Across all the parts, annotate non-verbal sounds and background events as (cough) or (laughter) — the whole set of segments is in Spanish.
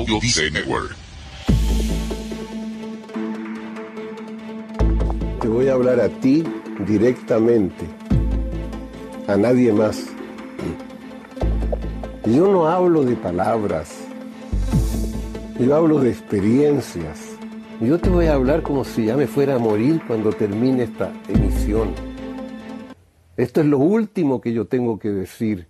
Audio Network. Te voy a hablar a ti directamente, a nadie más. Yo no hablo de palabras, yo hablo de experiencias. Yo te voy a hablar como si ya me fuera a morir cuando termine esta emisión. Esto es lo último que yo tengo que decir.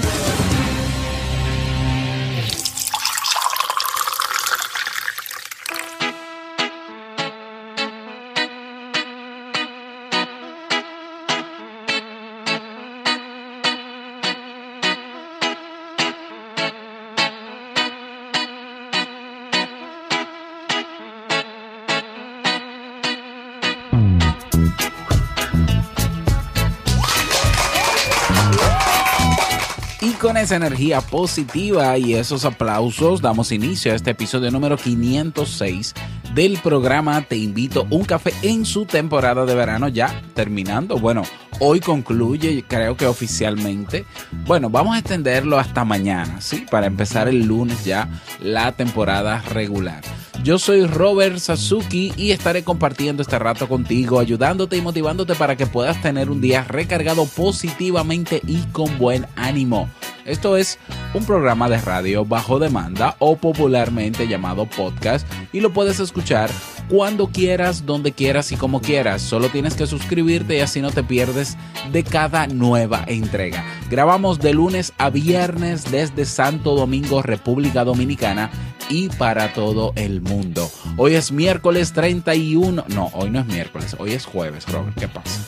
Con esa energía positiva y esos aplausos damos inicio a este episodio número 506 del programa Te invito un café en su temporada de verano ya terminando. Bueno, hoy concluye, creo que oficialmente. Bueno, vamos a extenderlo hasta mañana, ¿sí? Para empezar el lunes ya la temporada regular. Yo soy Robert Sasuki y estaré compartiendo este rato contigo, ayudándote y motivándote para que puedas tener un día recargado positivamente y con buen ánimo. Esto es un programa de radio bajo demanda o popularmente llamado podcast y lo puedes escuchar cuando quieras, donde quieras y como quieras. Solo tienes que suscribirte y así no te pierdes de cada nueva entrega. Grabamos de lunes a viernes desde Santo Domingo, República Dominicana y para todo el mundo. Hoy es miércoles 31. No, hoy no es miércoles, hoy es jueves, Robert. ¿Qué pasa?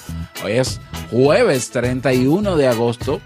Hoy es jueves 31 de agosto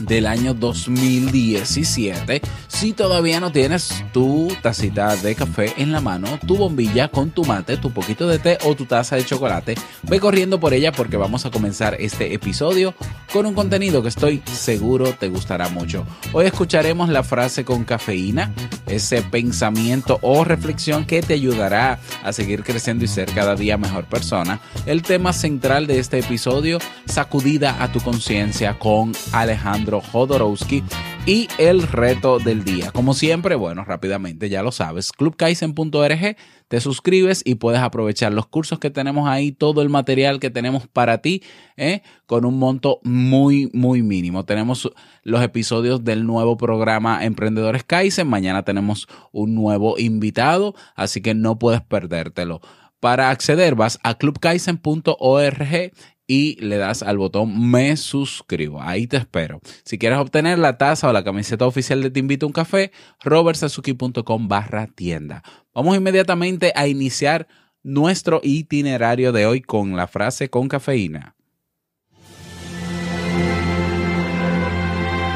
del año 2017. Si todavía no tienes tu tacita de café en la mano, tu bombilla con tu mate, tu poquito de té o tu taza de chocolate, ve corriendo por ella porque vamos a comenzar este episodio con un contenido que estoy seguro te gustará mucho. Hoy escucharemos la frase con cafeína, ese pensamiento o reflexión que te ayudará a seguir creciendo y ser cada día mejor persona. El tema central de este episodio, sacudida a tu conciencia con Alejandro Jodorowsky y el reto del día. Como siempre, bueno, rápidamente ya lo sabes, clubkaisen.org, te suscribes y puedes aprovechar los cursos que tenemos ahí, todo el material que tenemos para ti, ¿eh? con un monto muy, muy mínimo. Tenemos los episodios del nuevo programa Emprendedores Kaizen, mañana tenemos un nuevo invitado, así que no puedes perdértelo. Para acceder vas a clubkaisen.org y le das al botón me suscribo. Ahí te espero. Si quieres obtener la taza o la camiseta oficial de Te invito a un café, robertsazuki.com barra tienda. Vamos inmediatamente a iniciar nuestro itinerario de hoy con la frase con cafeína.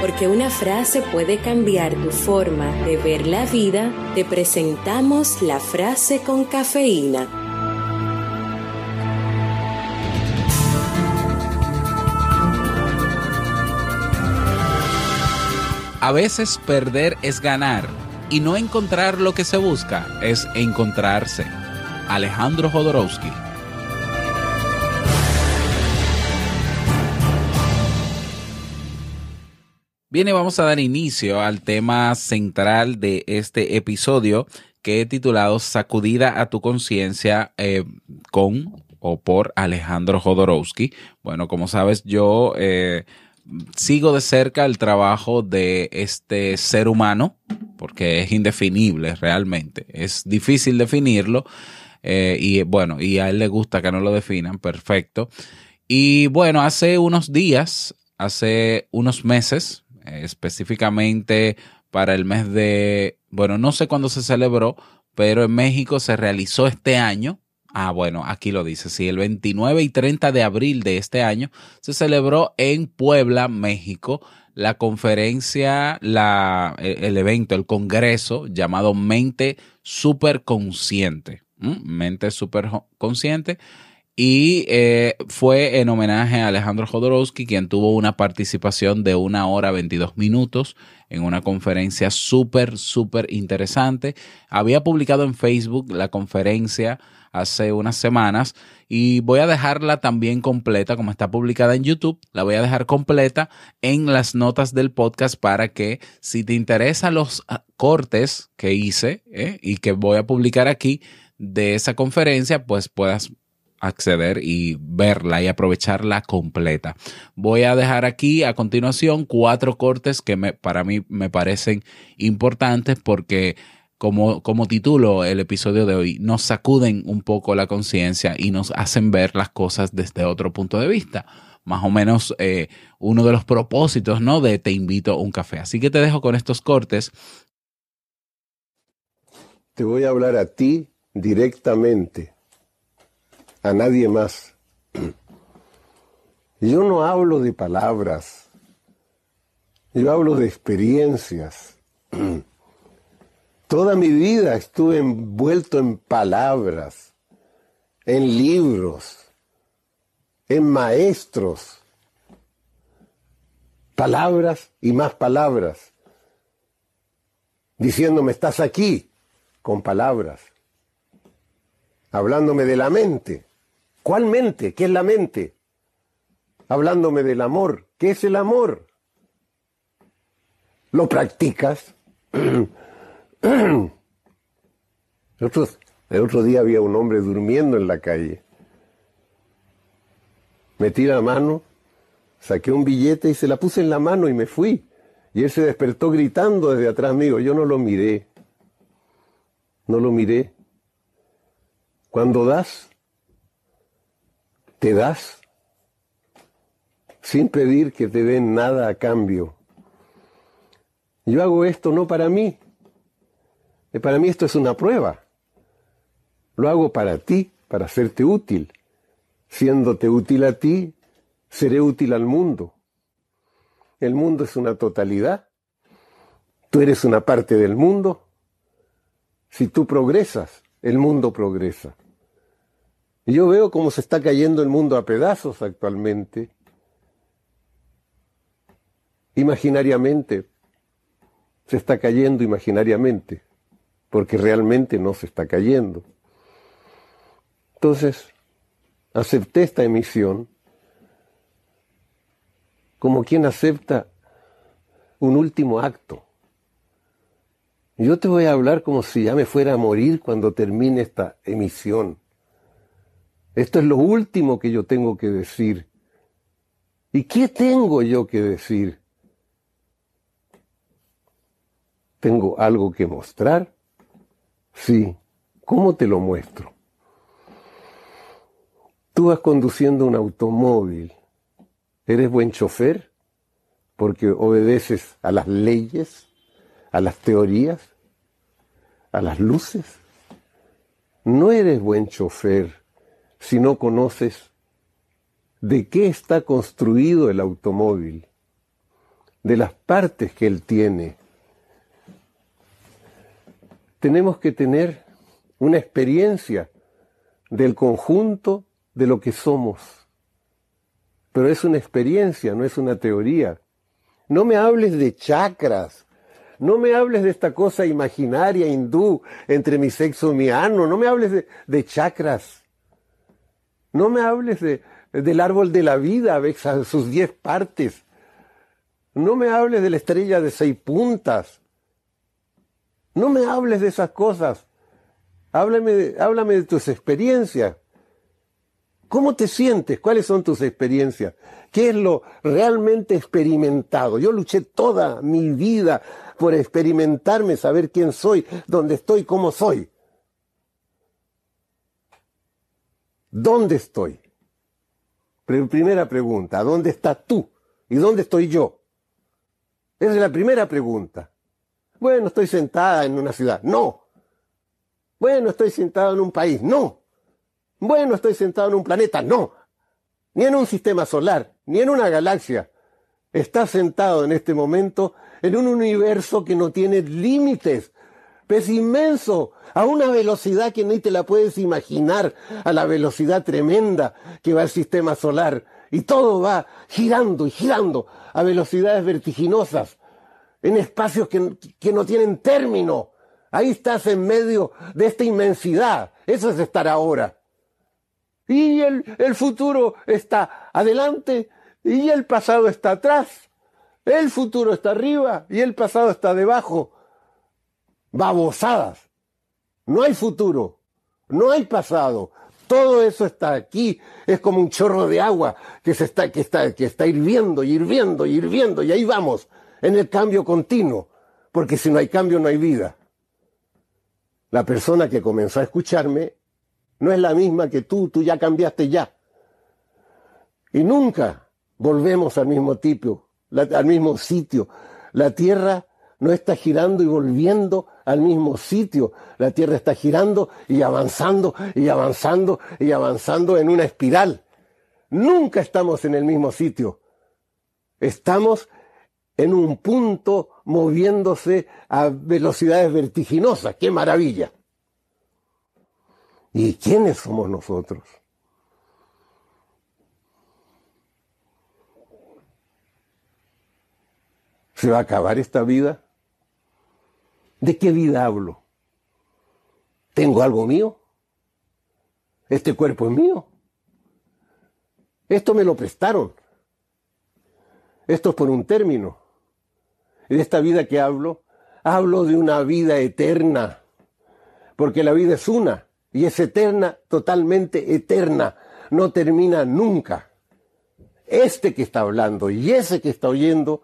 Porque una frase puede cambiar tu forma de ver la vida, te presentamos la frase con cafeína. A veces perder es ganar y no encontrar lo que se busca es encontrarse. Alejandro Jodorowsky. Bien, y vamos a dar inicio al tema central de este episodio que he titulado Sacudida a tu conciencia eh, con o por Alejandro Jodorowsky. Bueno, como sabes, yo... Eh, sigo de cerca el trabajo de este ser humano, porque es indefinible realmente. Es difícil definirlo. Eh, y bueno, y a él le gusta que no lo definan, perfecto. Y bueno, hace unos días, hace unos meses, específicamente para el mes de, bueno, no sé cuándo se celebró, pero en México se realizó este año, Ah, bueno, aquí lo dice. Sí, el 29 y 30 de abril de este año se celebró en Puebla, México, la conferencia, la, el, evento, el congreso llamado Mente Superconsciente. Mente Superconsciente. Y eh, fue en homenaje a Alejandro Jodorowsky, quien tuvo una participación de una hora 22 minutos en una conferencia súper, súper interesante. Había publicado en Facebook la conferencia hace unas semanas y voy a dejarla también completa, como está publicada en YouTube, la voy a dejar completa en las notas del podcast para que si te interesan los ah, cortes que hice eh, y que voy a publicar aquí de esa conferencia, pues puedas acceder y verla y aprovecharla completa. Voy a dejar aquí a continuación cuatro cortes que me, para mí me parecen importantes porque como, como titulo el episodio de hoy, nos sacuden un poco la conciencia y nos hacen ver las cosas desde otro punto de vista. Más o menos eh, uno de los propósitos, ¿no? De te invito a un café. Así que te dejo con estos cortes. Te voy a hablar a ti directamente, a nadie más. Yo no hablo de palabras, yo hablo de experiencias. Toda mi vida estuve envuelto en palabras, en libros, en maestros. Palabras y más palabras. Diciéndome, estás aquí, con palabras. Hablándome de la mente. ¿Cuál mente? ¿Qué es la mente? Hablándome del amor. ¿Qué es el amor? ¿Lo practicas? (clears throat) el, otro, día había un hombre durmiendo en la calle. Metí la mano, saqué un billete y se la puse en la mano y me fui. Y él se despertó gritando desde atrás mío. Yo no lo miré. No lo miré. Cuando das, te das sin pedir que te den nada a cambio. Yo hago esto no para mí, para mí esto es una prueba. Lo hago para ti, para hacerte útil. Siéndote útil a ti, seré útil al mundo. El mundo es una totalidad. Tú eres una parte del mundo. Si tú progresas, el mundo progresa. Yo veo cómo se está cayendo el mundo a pedazos actualmente. Imaginariamente. Se está cayendo imaginariamente porque realmente no se está cayendo. Entonces, acepté esta emisión como quien acepta un último acto. Yo te voy a hablar como si ya me fuera a morir cuando termine esta emisión. Esto es lo último que yo tengo que decir. ¿Y qué tengo yo que decir? ¿Tengo algo que mostrar? Sí, ¿cómo te lo muestro? Tú vas conduciendo un automóvil. ¿Eres buen chofer? Porque obedeces a las leyes, a las teorías, a las luces. No eres buen chofer si no conoces de qué está construido el automóvil, de las partes que él tiene, tenemos que tener una experiencia del conjunto de lo que somos. Pero es una experiencia, no es una teoría. No me hables de chakras, no me hables de esta cosa imaginaria hindú entre mi sexo y mi ano, no me hables de, chakras. No me hables de, del árbol de la vida, sus diez partes. No me hables de la estrella de seis puntas. No me hables de esas cosas. Háblame de, háblame de tus experiencias. ¿Cómo te sientes? ¿Cuáles son tus experiencias? ¿Qué es lo realmente experimentado? Yo luché toda mi vida por experimentarme, saber quién soy, dónde estoy, cómo soy. ¿Dónde estoy? Primera pregunta, ¿dónde estás tú? ¿Y dónde estoy yo? Esa es la primera pregunta. Bueno, estoy sentada en una ciudad. No. Bueno, estoy sentado en un país. No. Bueno, estoy sentado en un planeta. No. Ni en un sistema solar, ni en una galaxia. está sentado en este momento en un universo que no tiene límites. Es inmenso, a una velocidad que ni te la puedes imaginar, a la velocidad tremenda que va el sistema solar. Y todo va girando y girando a velocidades vertiginosas, en espacios que, no tienen término. Ahí estás en medio de esta inmensidad. Eso es estar ahora. Y el futuro está adelante y el pasado está atrás. El futuro está arriba y el pasado está debajo. Babosadas. No hay futuro, no hay pasado. Todo eso está aquí. Es como un chorro de agua que se está, que está, que está hirviendo, hirviendo, hirviendo. Y ahí vamos, en el cambio continuo. Porque si no hay cambio, no hay vida. La persona que comenzó a escucharme no es la misma que tú, tú ya cambiaste ya. Y nunca volvemos al mismo tipo, al mismo sitio. La tierra no está girando y volviendo al mismo sitio. La Tierra está girando y avanzando y avanzando y avanzando en una espiral. Nunca estamos en el mismo sitio. Estamos en un punto moviéndose a velocidades vertiginosas. ¡Qué maravilla! ¿Y quiénes somos nosotros? ¿Se va a acabar esta vida? ¿De qué vida hablo? ¿Tengo algo mío? ¿Este cuerpo es mío? Esto me lo prestaron. Esto es por un término. De esta vida que hablo, hablo de una vida eterna. Porque la vida es una y es eterna, totalmente eterna. No termina nunca. Este que está hablando y ese que está oyendo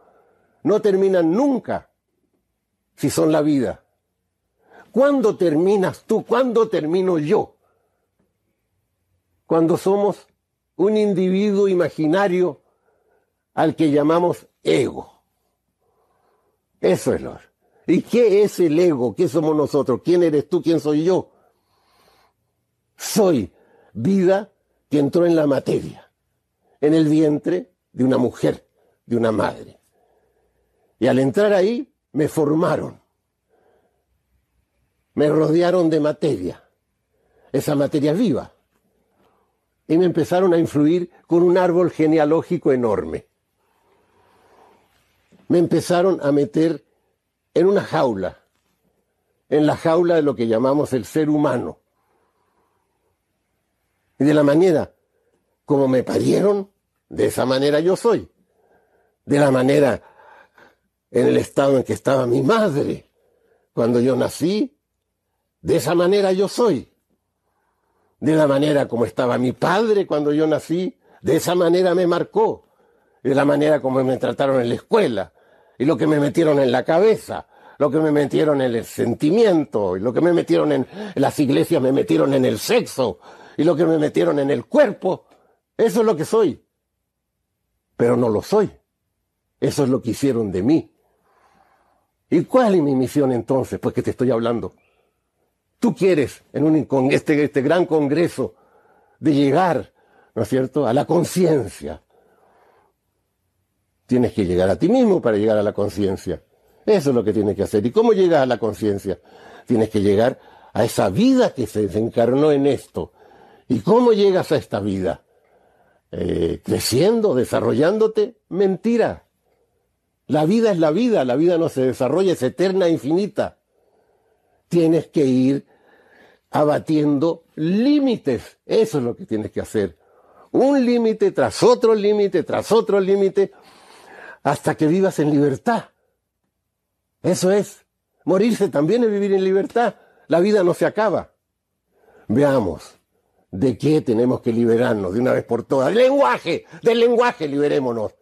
no terminan nunca si son la vida? ¿Cuándo terminas tú? ¿Cuándo termino yo? Cuando somos un individuo imaginario al que llamamos ego. Eso es lo. ¿Y qué es el ego? ¿Qué somos nosotros? ¿Quién eres tú? ¿Quién soy yo? Soy vida que entró en la materia, en el vientre de una mujer, de una madre. Y al entrar ahí, me formaron, me rodearon de materia, esa materia viva, y me empezaron a influir con un árbol genealógico enorme. Me empezaron a meter en una jaula, en la jaula de lo que llamamos el ser humano. Y de la manera como me parieron, de esa manera yo soy. De la manera en el estado en que estaba mi madre cuando yo nací. De esa manera yo soy. De la manera como estaba mi padre cuando yo nací, de esa manera me marcó. De la manera como me trataron en la escuela. Y lo que me metieron en la cabeza. Lo que me metieron en el sentimiento. Y lo que me metieron en las iglesias me metieron en el sexo. Y lo que me metieron en el cuerpo. Eso es lo que soy. Pero no lo soy. Eso es lo que hicieron de mí. ¿Y cuál es mi misión entonces? Pues que te estoy hablando. Tú quieres, en un, con este, este gran congreso, de llegar, ¿no es cierto?, a la conciencia. Tienes que llegar a ti mismo para llegar a la conciencia. Eso es lo que tienes que hacer. ¿Y cómo llegas a la conciencia? Tienes que llegar a esa vida que se desencarnó en esto. ¿Y cómo llegas a esta vida? Eh, creciendo, desarrollándote. Mentira. La vida es la vida, la vida no se desarrolla, es eterna, infinita. Tienes que ir abatiendo límites. Eso es lo que tienes que hacer. Un límite tras otro límite, tras otro límite, hasta que vivas en libertad. Eso es. Morirse también es vivir en libertad. La vida no se acaba. Veamos de qué tenemos que liberarnos de una vez por todas. Del lenguaje, del lenguaje liberémonos.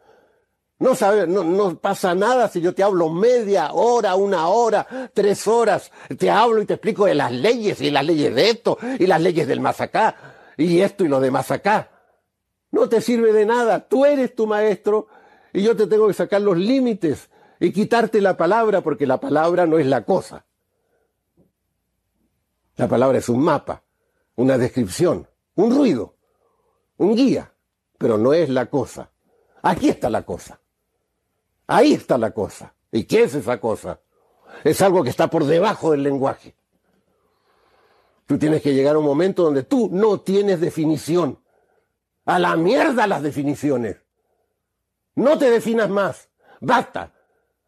No, sabe, no, pasa nada si yo te hablo media hora, una hora, tres horas. Te hablo y te explico de las leyes y las leyes de esto y las leyes del más acá y esto y lo de más acá. No te sirve de nada. Tú eres tu maestro y yo te tengo que sacar los límites y quitarte la palabra porque la palabra no es la cosa. La palabra es un mapa, una descripción, un ruido, un guía, pero no es la cosa. Aquí está la cosa. Ahí está la cosa. ¿Y qué es esa cosa? Es algo que está por debajo del lenguaje. Tú tienes que llegar a un momento donde tú no tienes definición. A la mierda las definiciones. No te definas más. Basta.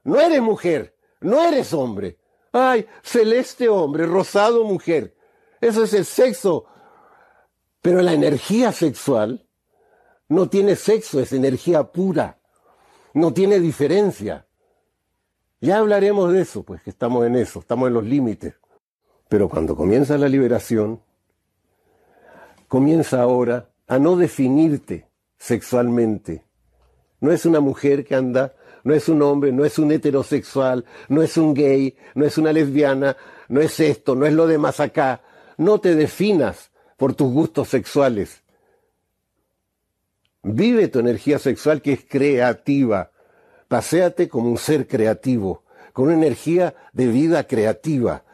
No eres mujer. No eres hombre. Ay, celeste hombre, rosado mujer. Eso es el sexo. Pero la energía sexual no tiene sexo, es energía pura. No tiene diferencia. Ya hablaremos de eso, pues que estamos en eso, estamos en los límites. Pero cuando comienza la liberación, comienza ahora a no definirte sexualmente. No es una mujer que anda, no es un hombre, no es un heterosexual, no es un gay, no es una lesbiana, no es esto, no es lo demás acá. No te definas por tus gustos sexuales. Vive tu energía sexual que es creativa. Paseate como un ser creativo, con una energía de vida creativa.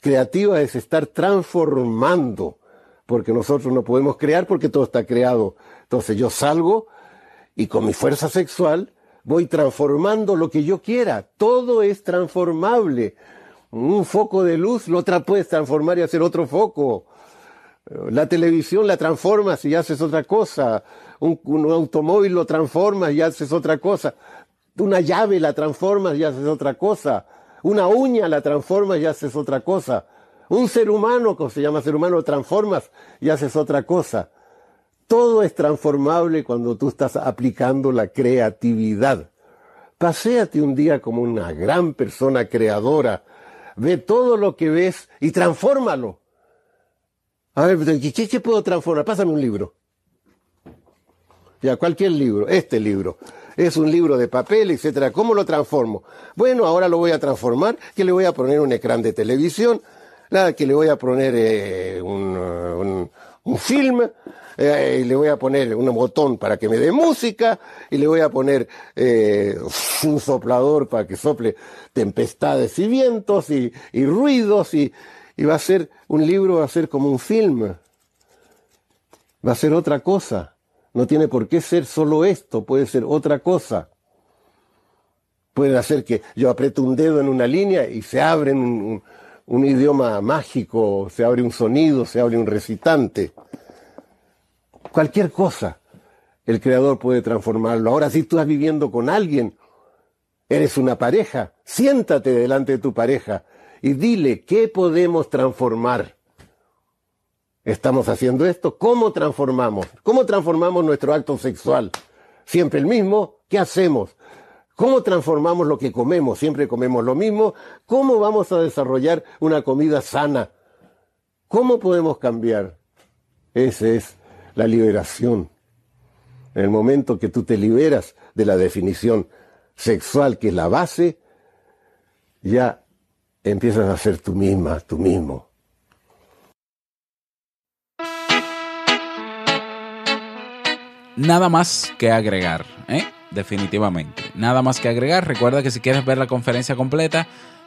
Creativa es estar transformando, porque nosotros no podemos crear porque todo está creado. Entonces yo salgo y con mi fuerza sexual voy transformando lo que yo quiera. Todo es transformable. Un foco de luz lo puedes transformar y hacer otro foco. La televisión la transformas y haces otra cosa. Un, automóvil lo transformas y haces otra cosa. Una llave la transformas y haces otra cosa. Una uña la transformas y haces otra cosa. Un ser humano, como se llama ser humano, lo transformas y haces otra cosa. Todo es transformable cuando tú estás aplicando la creatividad. Paséate un día como una gran persona creadora. Ve todo lo que ves y transfórmalo. A ver, ¿qué, qué puedo transformar? Pásame un libro. Ya, cualquier libro, este libro. Es un libro de papel, etcétera. ¿Cómo lo transformo? Bueno, ahora lo voy a transformar, que le voy a poner un ecrán de televisión, que le voy a poner eh, un, un, film, eh, y le voy a poner un botón para que me dé música, y le voy a poner eh, un soplador para que sople tempestades y vientos y ruidos, y, y va a ser, un libro va a ser como un film, va a ser otra cosa. No tiene por qué ser solo esto, puede ser otra cosa. Puede hacer que yo aprieto un dedo en una línea y se abre un, un, idioma mágico, se abre un sonido, se abre un recitante. Cualquier cosa, el creador puede transformarlo. Ahora, si tú estás viviendo con alguien, eres una pareja, siéntate delante de tu pareja y dile qué podemos transformar estamos haciendo esto, ¿cómo transformamos? ¿Cómo transformamos nuestro acto sexual? Siempre el mismo, ¿qué hacemos? ¿Cómo transformamos lo que comemos? Siempre comemos lo mismo. ¿Cómo vamos a desarrollar una comida sana? ¿Cómo podemos cambiar? Esa es la liberación. En el momento que tú te liberas de la definición sexual, que es la base, ya empiezas a ser tú misma, tú mismo. nada más que agregar, ¿eh? definitivamente. Nada más que agregar. Recuerda que si quieres ver la conferencia completa,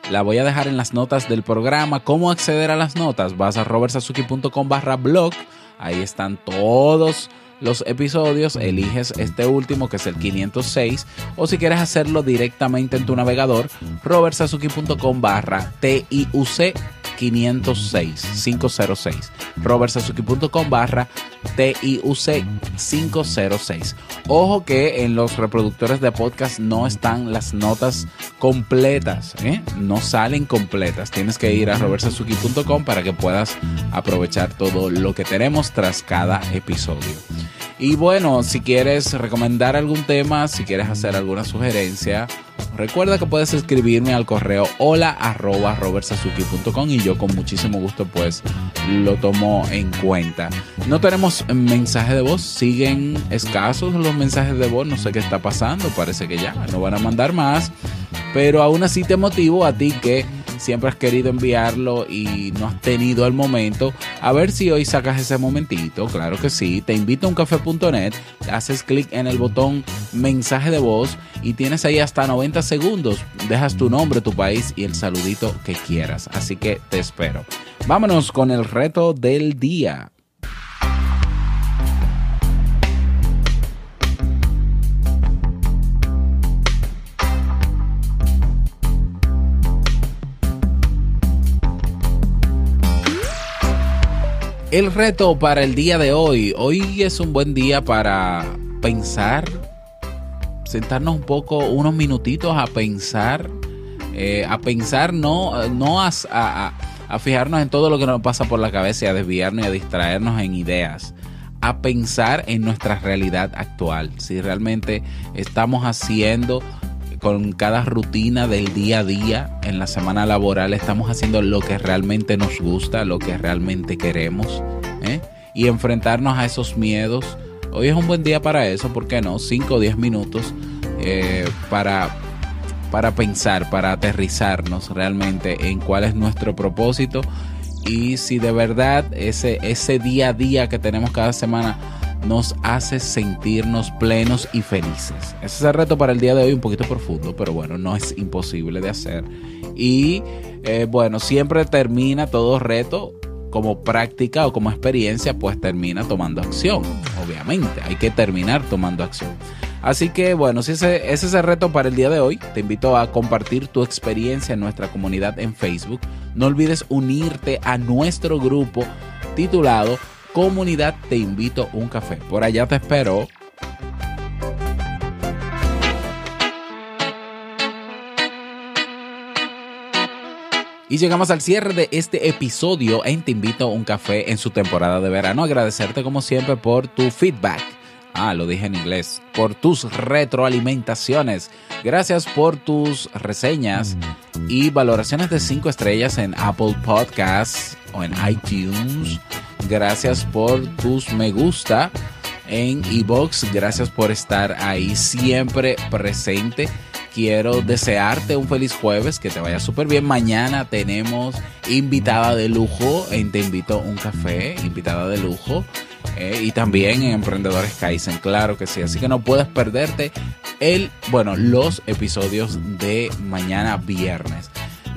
la voy a dejar en las notas del programa. ¿Cómo acceder a las notas? Vas a robertsazuki.com barra blog. Ahí están todos los episodios, eliges este último que es el 506 o si quieres hacerlo directamente en tu navegador, robertsazuki.com barra TIUC 506 506 robertsazuki.com barra TIUC 506 ojo que en los reproductores de podcast no están las notas completas ¿eh? no salen completas. Tienes que ir a robertsazuki.com para que puedas aprovechar todo lo que tenemos tras cada episodio y bueno, si quieres recomendar algún tema, si quieres hacer alguna sugerencia, recuerda que puedes escribirme al correo hola arroba y yo con muchísimo gusto pues lo tomo en cuenta. No tenemos mensaje de voz, siguen escasos los mensajes de voz, no sé qué está pasando, parece que ya no van a mandar más, pero aún así te motivo a ti que siempre has querido enviarlo y no has tenido el momento, a ver si hoy sacas ese momentito, claro que sí, te invito a uncafe.net, haces clic en el botón mensaje de voz y tienes ahí hasta 90 segundos, dejas tu nombre, tu país y el saludito que quieras, así que te espero. Vámonos con el reto del día. El reto para el día de hoy. Hoy es un buen día para pensar, sentarnos un poco, unos minutitos a pensar, eh, a pensar, no, no a, a, fijarnos en todo lo que nos pasa por la cabeza y a desviarnos y a distraernos en ideas a pensar en nuestra realidad actual, si realmente estamos haciendo con cada rutina del día a día en la semana laboral estamos haciendo lo que realmente nos gusta, lo que realmente queremos ¿eh? y enfrentarnos a esos miedos. Hoy es un buen día para eso, ¿por qué no? 5 o 10 minutos eh, para, para pensar, para aterrizarnos realmente en cuál es nuestro propósito y si de verdad ese, ese día a día que tenemos cada semana nos hace sentirnos plenos y felices. Ese es el reto para el día de hoy, un poquito profundo, pero bueno, no es imposible de hacer. Y eh, bueno, siempre termina todo reto como práctica o como experiencia, pues termina tomando acción. Obviamente, hay que terminar tomando acción. Así que bueno, si ese, ese es el reto para el día de hoy, te invito a compartir tu experiencia en nuestra comunidad en Facebook. No olvides unirte a nuestro grupo titulado comunidad te invito un café. Por allá te espero. Y llegamos al cierre de este episodio en Te invito a un café en su temporada de verano. Agradecerte como siempre por tu feedback. Ah, lo dije en inglés. Por tus retroalimentaciones. Gracias por tus reseñas y valoraciones de 5 estrellas en Apple Podcasts o en iTunes Gracias por tus me gusta en Ebox. Gracias por estar ahí siempre presente. Quiero desearte un feliz jueves, que te vaya súper bien. Mañana tenemos invitada de lujo en Te Invito un Café, invitada de lujo. Eh, y también en Emprendedores Kaizen, claro que sí. Así que no puedes perderte el, bueno, los episodios de mañana viernes.